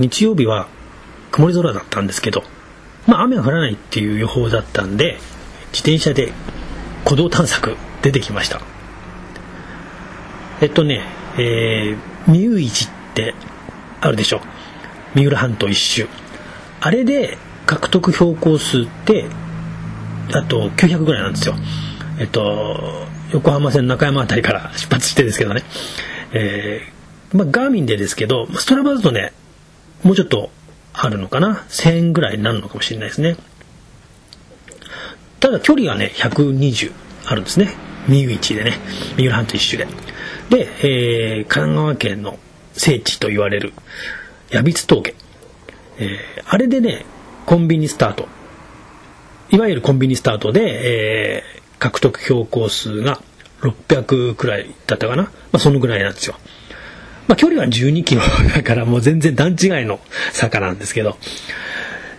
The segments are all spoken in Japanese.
日曜日は曇り空だったんですけど、まあ雨は降らないっていう予報だったんで、自転車で古道探索出てきました。えっとね、えー、三浦市ってあるでしょ。三浦半島一周。あれで獲得標高数ってあと900ぐらいなんですよ。えっと、横浜線中山辺りから出発してですけどね。えー、まあ、ガーミンでですけど、ストラバだとね、もうちょっとあるのかな？1000円ぐらいになるのかもしれないですね。ただ距離がね、120あるんですね。三浦市でね。三浦半島一周で。で、えー、神奈川県の聖地と言われる、矢櫃峠。えー、あれでね、コンビニスタート。いわゆるコンビニスタートで、えー、獲得標高数が600くらいだったかな。まあ、そのぐらいなんですよ。まあ、距離は12キロ だからもう全然段違いの坂なんですけど。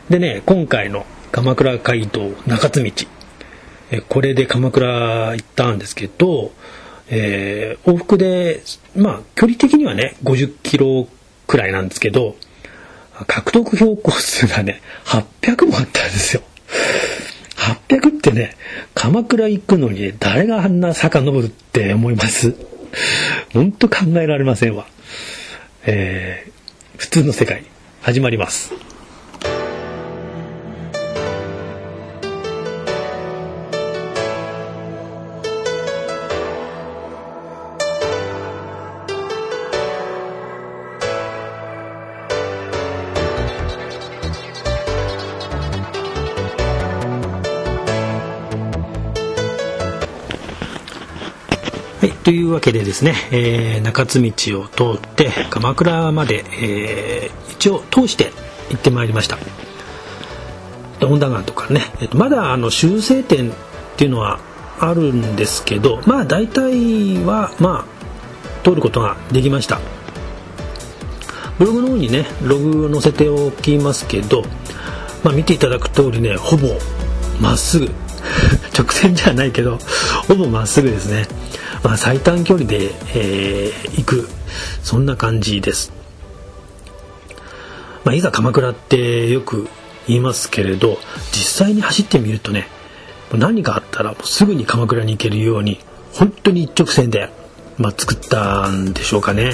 でね、今回の鎌倉街道中津道。えこれで鎌倉行ったんですけど、えー、往復で、まあ、距離的にはね、50キロくらいなんですけど、獲得標高数がね、800もあったんですよ。800ってね、鎌倉行くのに誰があんな坂登るって思います？ほんと考えられませんわ。えー、普通の世界、始まります。というわけでですね、えー、中津道を通って鎌倉まで、えー、一応通して行ってまいりました。恩田川とかね、えー、とまだあの修正点っていうのはあるんですけどまあ大体はまあ通ることができました。ブログの方にねログを載せておきますけど、まあ、見ていただく通りねほぼまっすぐ。直線じゃないけどほぼまっすぐですね。まあ、最短距離で、えー、行くそんな感じです、まあ、いざ鎌倉ってよく言いますけれど実際に走ってみるとね何かあったらもうすぐに鎌倉に行けるように本当に一直線で、まあ、作ったんでしょうかね。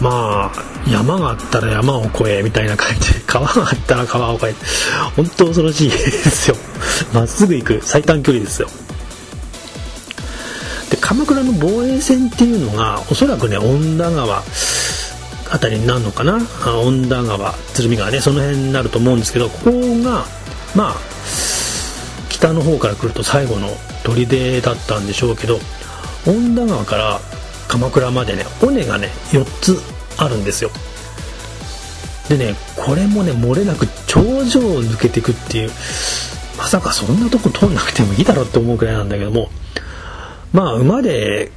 まあ山があったら山を越えみたいな感じで 川があったら川を越え本当恐ろしいですよ。まっすぐ行く最短距離ですよ。鎌倉の防衛線っていうのがおそらくね恩田川あたりになるのかな？恩田川鶴見川ねその辺になると思うんですけどここがまあ北の方から来ると最後の砦だったんでしょうけど恩田川から鎌倉までね尾根がね4つあるんですよ。でねこれもね漏れなく頂上を抜けていくっていうまさかそんなとこ通んなくてもいいだろって思うくらいなんだけどもまあ馬で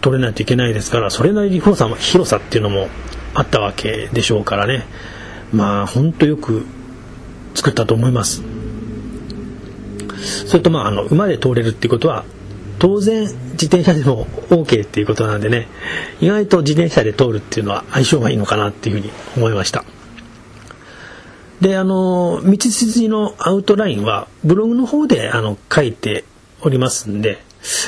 取れないといけないですからそれなりに広さ広さっていうのもあったわけでしょうからね。まあ本当よく作ったと思います。それとまああの馬で通れるっていうことは当然自転車でも OK っていうことなんでね。意外と自転車で通るっていうのは相性がいいのかなっていうふうに思いました。であの道筋のアウトラインはブログの方であの書いておりますんで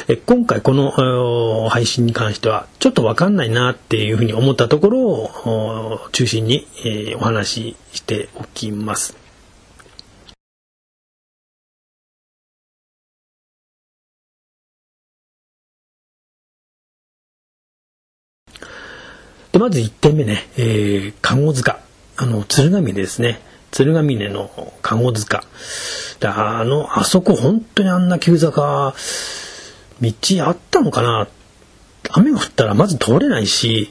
え今回この配信に関してはちょっとわかんないなっていうふうに思ったところを中心に、えお話ししておきます。でまず1点目ね、えー、籠塚。あの、鶴ヶ峰ですね。鶴ヶ峰の籠塚。あの、あそこ本当にあんな急坂、道あったのかな？雨が降ったらまず通れないし、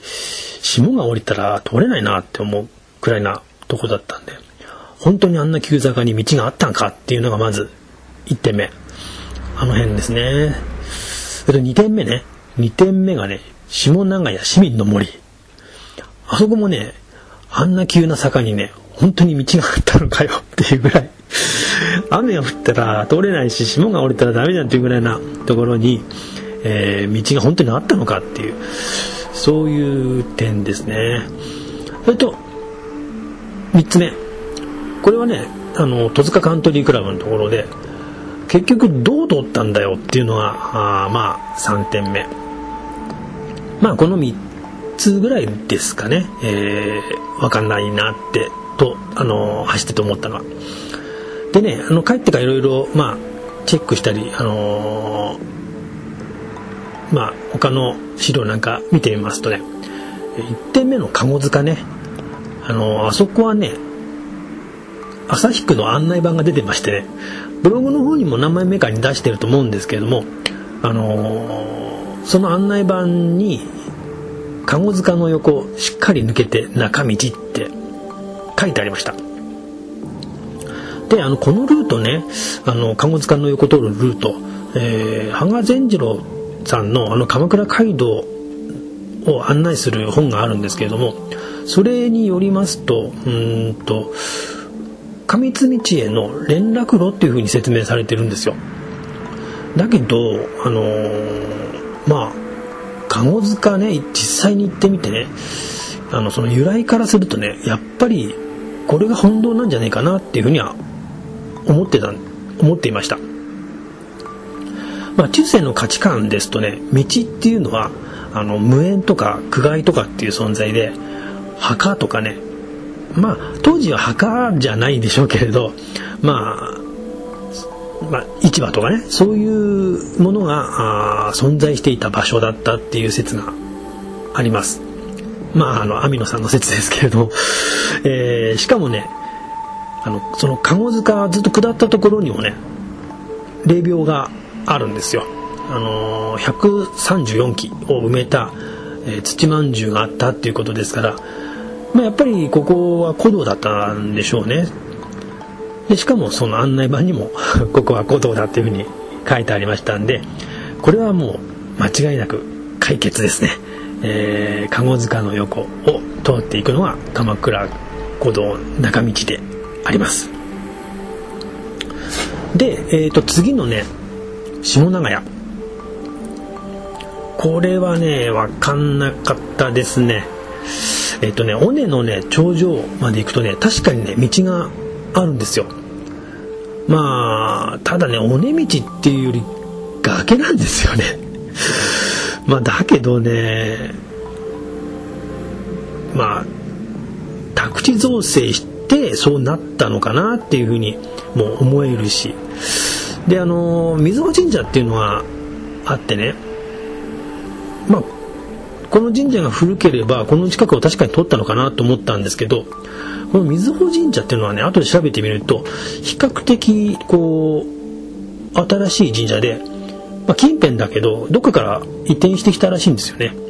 霜が降りたら通れないなって思うくらいなとこだったんで、本当にあんな急坂に道があったんかっていうのがまず1点目。あの辺ですね。それと2点目ね。2点目がね、下長屋市民の森。あそこもね、あんな急な坂にね、本当に道があったのかよっていうぐらい雨が降ったら通れないし霜が降りたらダメだっていうぐらいなところに、えー、道が本当にあったのかっていうそういう点ですね。それと3つ目。これはねあの戸塚カントリークラブのところで結局どう通ったんだよっていうのがあまあ3点目。まあこの3つぐらいですかね、えー、分かんないなってと、あの走ってて思ったのは。でねあの帰ってからいろいろまあチェックしたりあのー、まあ他の資料なんか見てみますとね1点目の籠塚ねあのー、あそこはね旭区の案内板が出てましてねブログの方にも何枚目かに出してると思うんですけれどもあのー、その案内板に籠塚の横しっかり抜けて中道って書いてありました。であのこのルートねあの籠塚の横通るルート、えー、羽賀善次郎さんのあの鎌倉街道を案内する本があるんですけれどもそれによりますとうんと上津道への連絡路っていうふうに説明されてるんですよ。だけどあのー、まあ籠塚ね実際に行ってみてねあのその由来からするとねやっぱりこれが本当なんじゃないかなっていうふうには思ってた思っていました、まあ、中世の価値観ですとね道っていうのはあの無縁とか苦害とかっていう存在で墓とかねまあ当時は墓じゃないでしょうけれどまあまあ、市場とかねそういうものがあ存在していた場所だったっていう説があります。まああの網野さんの説ですけれど、えー、しかもねあのその籠塚ずっと下ったところにもね霊廟があるんですよ。あの134基を埋めた、えー、土まんじゅうがあったっていうことですから、まあ、やっぱりここは古道だったんでしょうね。でしかもその案内板にも ここは古道だっていうふうに書いてありましたんでこれはもう間違いなく解決ですね。えー、籠塚の横を通っていくのが鎌倉古道中道であります。で、えー、と次のね下長屋。これはね分かんなかったですね。えっ、ー、とね尾根のね頂上まで行くとね確かにね道があるんですよ。まあただね尾根道っていうより崖なんですよね。まあだけどねまあ宅地造成してそうなったのかなっていうふうにも思えるしであの水穂神社っていうのがあってねまあこの神社が古ければこの近くを確かに取ったのかなと思ったんですけどこの水穂神社っていうのはね後で調べてみると比較的こう新しい神社で、まあ、近辺だけどどっかから移転してきたらしいんですよね。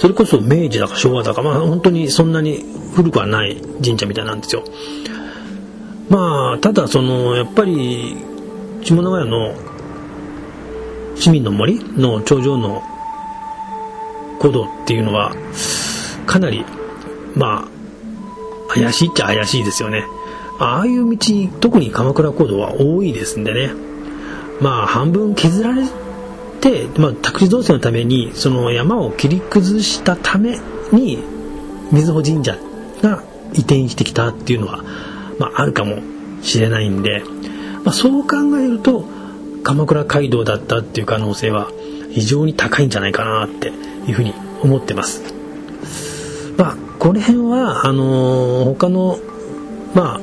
それこそ明治だか昭和だかまあ本当にそんなに古くはない神社みたいなんですよ。まあただそのやっぱり下永屋の市民の森の頂上の古道っていうのはかなりまあ怪しいっちゃ怪しいですよね。ああいう道特に鎌倉古道は多いですんでね。まあ半分削られて、まあ、宅地造成のためにその山を切り崩したために瑞穂神社が移転してきたっていうのは、まあ、あるかもしれないんで、まあ、そう考えると鎌倉街道だったっていう可能性は非常に高いんじゃないかなっていうふうに思ってます。まあ、この辺はあのー、他のまあ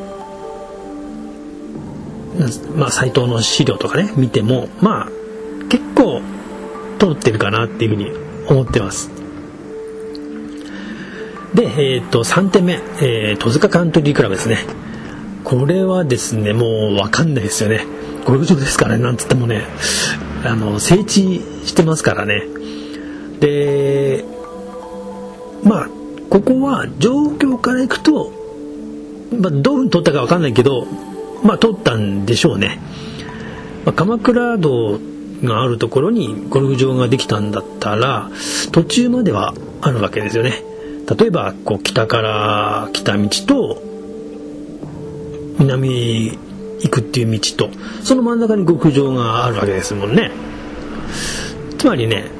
まあ、サイトの資料とかね見てもまあ結構通ってるかなっていうふうに思ってます。で、えー、と3点目、えー、戸塚カントリークラブですね。これはですねもう分かんないですよね。ゴルフ場ですからねなんつってもね。あの整地してますからね。でまあここは状況からいくと、まあ、どういうふうに取ったか分かんないけどまあ取ったんでしょうね、まあ、鎌倉道があるところにゴルフ場ができたんだったら途中まではあるわけですよね。例えばこう北から来た道と南行くっていう道とその真ん中に極上があるわけですもんね。つまりね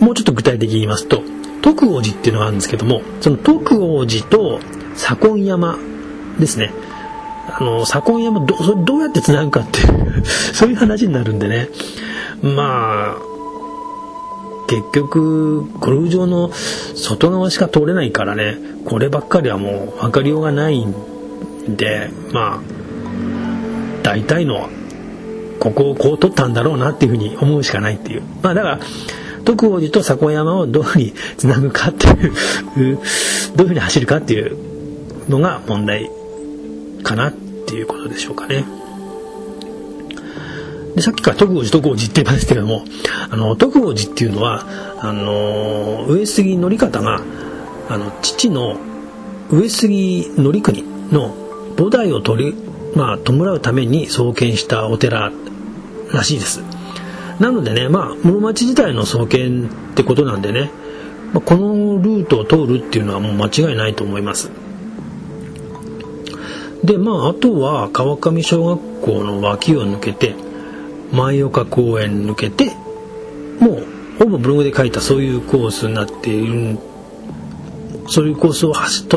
もうちょっと具体的に言いますと徳王寺っていうのがあるんですけどもその徳王寺と左近山ですね。あの左近山どどうやってつなぐかっていう そういう話になるんでね。まあ結局ゴルフ場の外側しか通れないからね。こればっかりはもう分かりようがないんでまあ大体のここをこう取ったんだろうなっていうふうに思うしかないっていう。まあだから徳王寺と迫山をどういうふうにつなぐかっていう どういうふうに走るかっていうのが問題。かなっていうことでしょうかね。でさっきから徳王寺徳王寺って言いましたけどもあの徳王寺っていうのはあの上杉則方があの父の上杉則国の菩提を取り、まあ、弔うために創建したお寺らしいですなのでねまあ室町時代の創建ってことなんでね、まあ、このルートを通るっていうのはもう間違いないと思いますでまああとは川上小学校の脇を抜けて前岡公園抜けてもうほぼブログで書いたそういうコースになっているそういうコースを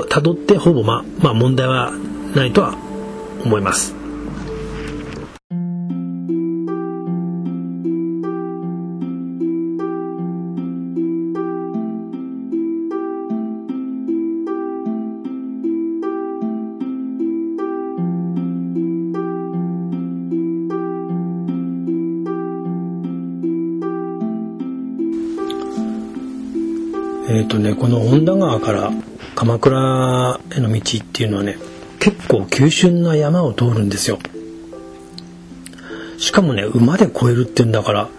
たどってほぼままあ問題はないとは思います。えっ、ー、とねこの恩田川から鎌倉への道っていうのはね結構急峻な山を通るんですよ。しかもね馬で越えるっていうんだから、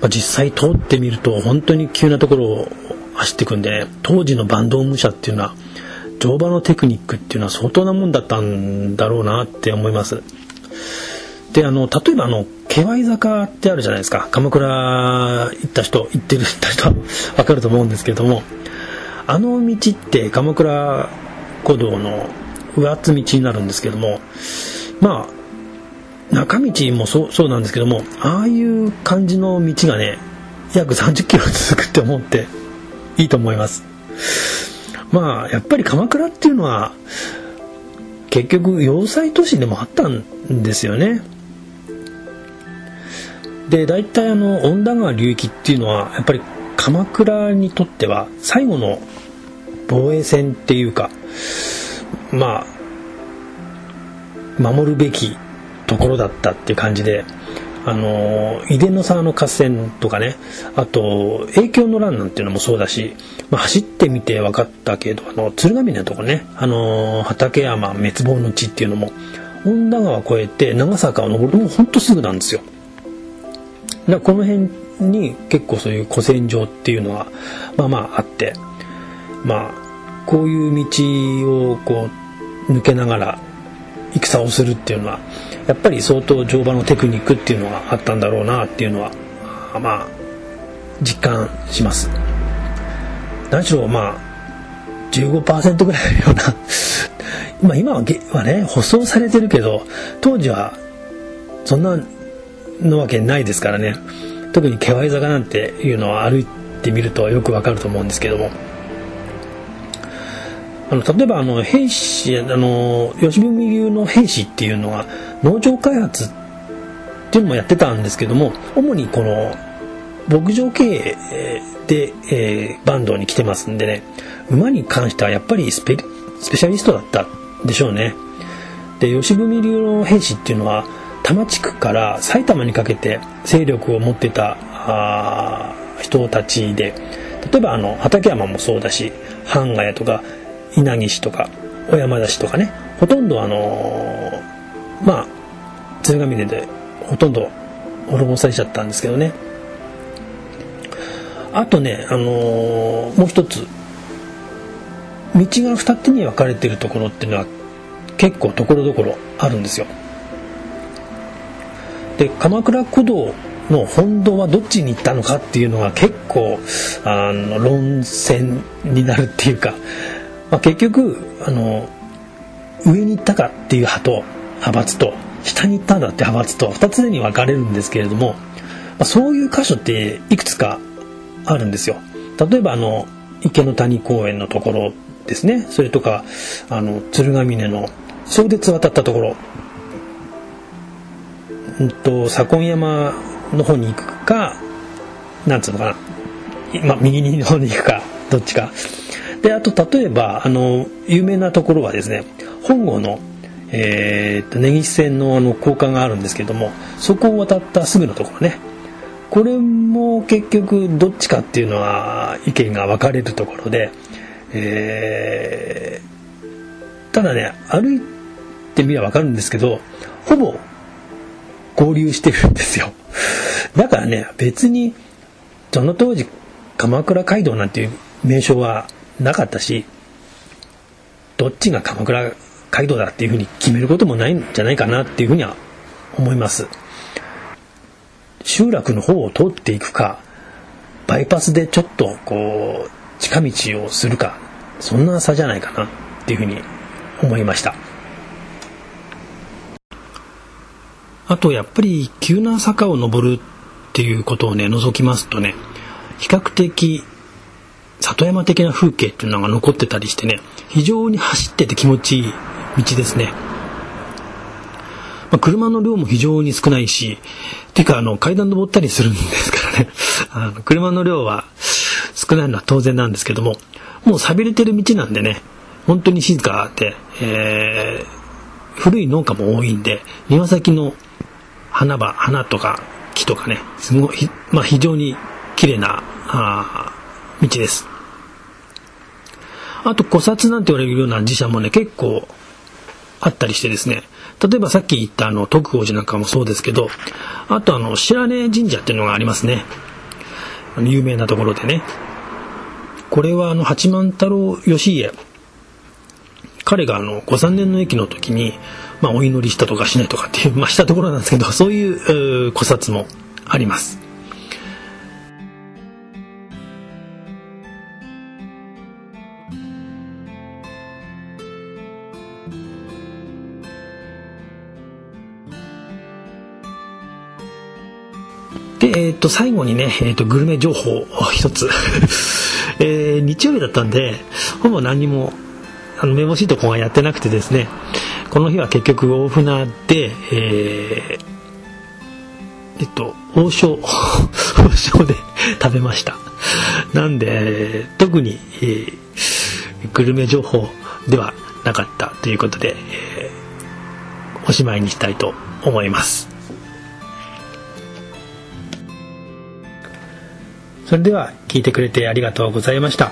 ま、実際通ってみると本当に急なところを走ってくんでね当時の坂東武者っていうのは乗馬のテクニックっていうのは相当なもんだったんだろうなって思います。であの例えばあの気合坂ってあるじゃないですか。鎌倉行った人行ってるった人は 分かると思うんですけれどもあの道って鎌倉古道の上厚道になるんですけどもまあ中道もそうそうなんですけどもああいう感じの道がね約30キロ続くって思っていいと思います。まあやっぱり鎌倉っていうのは結局要塞都市でもあったんですよね。で大体あの恩田川流域っていうのはやっぱり鎌倉にとっては最後の防衛戦っていうかまあ守るべきところだったっていう感じであの井出の沢の合戦とかねあと影響の乱なんていうのもそうだし、まあ、走ってみて分かったけどあの鶴ヶ峰のとこねあの畠山滅亡の地っていうのも恩田川越えて長坂を登るともうほんとすぐなんですよ。だこの辺に結構そういう古戦場っていうのはまあまああってまあこういう道をこう抜けながら戦をするっていうのはやっぱり相当乗馬のテクニックっていうのがあったんだろうなっていうのはまあ実感します。何しろまあ15%ぐらいのような 今今はね舗装されてるけど当時はそんなのわけないですからね。特に気配坂なんていうのは歩いてみるとよくわかると思うんですけども。あの例えばあの兵士あの吉文流の兵士っていうのが農場開発っていうのもやってたんですけども主にこの牧場経営で、えー、バンドに来てますんでね馬に関してはやっぱりスペスペシャリストだったでしょうね。で吉文流の兵士っていうのは多摩地区から埼玉にかけて勢力を持ってた人たちで例えばあの畠山もそうだし半ヶ谷とか稲城市とか小山田市とかねほとんどあのー、まあ鶴ヶ峰でほとんど滅ぼされちゃったんですけどね。あとね、あのー、もう一つ道が二手に分かれてるところっていうのは結構ところどころあるんですよ。で鎌倉古道の本堂はどっちに行ったのかっていうのが結構あの論戦になるっていうか、まあ、結局あの上に行ったかっていう派と派閥と下に行ったんだって派閥と2つに分かれるんですけれども、まあ、そういう箇所っていくつかあるんですよ。例えばあの池の谷公園のところですね。それとかあの鶴ヶ峰の相鉄渡ったところ。うんと左近山の方に行くかなんつうのかな。今右の方に行くかどっちか。であと例えばあの有名なところはですね本郷のえー、と根岸線のあの高架があるんですけどもそこを渡ったすぐのところね。これも結局どっちかっていうのは意見が分かれるところで、えー、ただね歩いてみれば分かるんですけどほぼ合流してるんですよ。だからね別にその当時鎌倉街道なんていう名称はなかったしどっちが鎌倉街道だっていうふうに決めることもないんじゃないかなっていうふうには思います。集落の方を通っていくかバイパスでちょっとこう近道をするかそんな差じゃないかなっていうふうに思いました。あとやっぱり急な坂を登るっていうことをね除きますとね比較的里山的な風景っていうのが残ってたりしてね非常に走ってて気持ちいい道ですね。まあ、車の量も非常に少ないし、てかあの階段登ったりするんですからね、あの車の量は少ないのは当然なんですけども、もう錆びれてる道なんでね、本当に静かで、えー、古い農家も多いんで、庭先の花場、花とか木とかね、すごい、まあ、非常に綺麗なあ道です。あと、古刹なんて言われるような寺社もね、結構あったりしてですね、例えばさっき言ったあの徳王寺なんかもそうですけど、あとあの白根神社っていうのがありますね。有名なところでね。これはあの八幡太郎義家。彼があのご三年の駅の時に、まあ、お祈りしたとかしないとかっていう、まあ、したところなんですけど、そういう古刹もあります。で、えっ、ー、と、最後にね、えっ、ー、と、グルメ情報一つ。えー、日曜日だったんで、ほぼ何にも、あの、めぼしいとこがやってなくてですね、この日は結局大船で、えー、えっと、王将、王将で 食べました。なんで、特に、えー、グルメ情報ではなかったということで、えー、おしまいにしたいと思います。それでは聞いてくれてありがとうございました。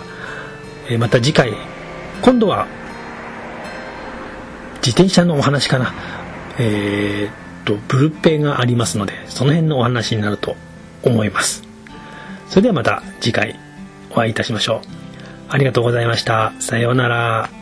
また次回、今度は自転車のお話かな。えー、っと、ブルペンがありますので、その辺のお話になると思います。それではまた次回お会いいたしましょう。ありがとうございました。さようなら。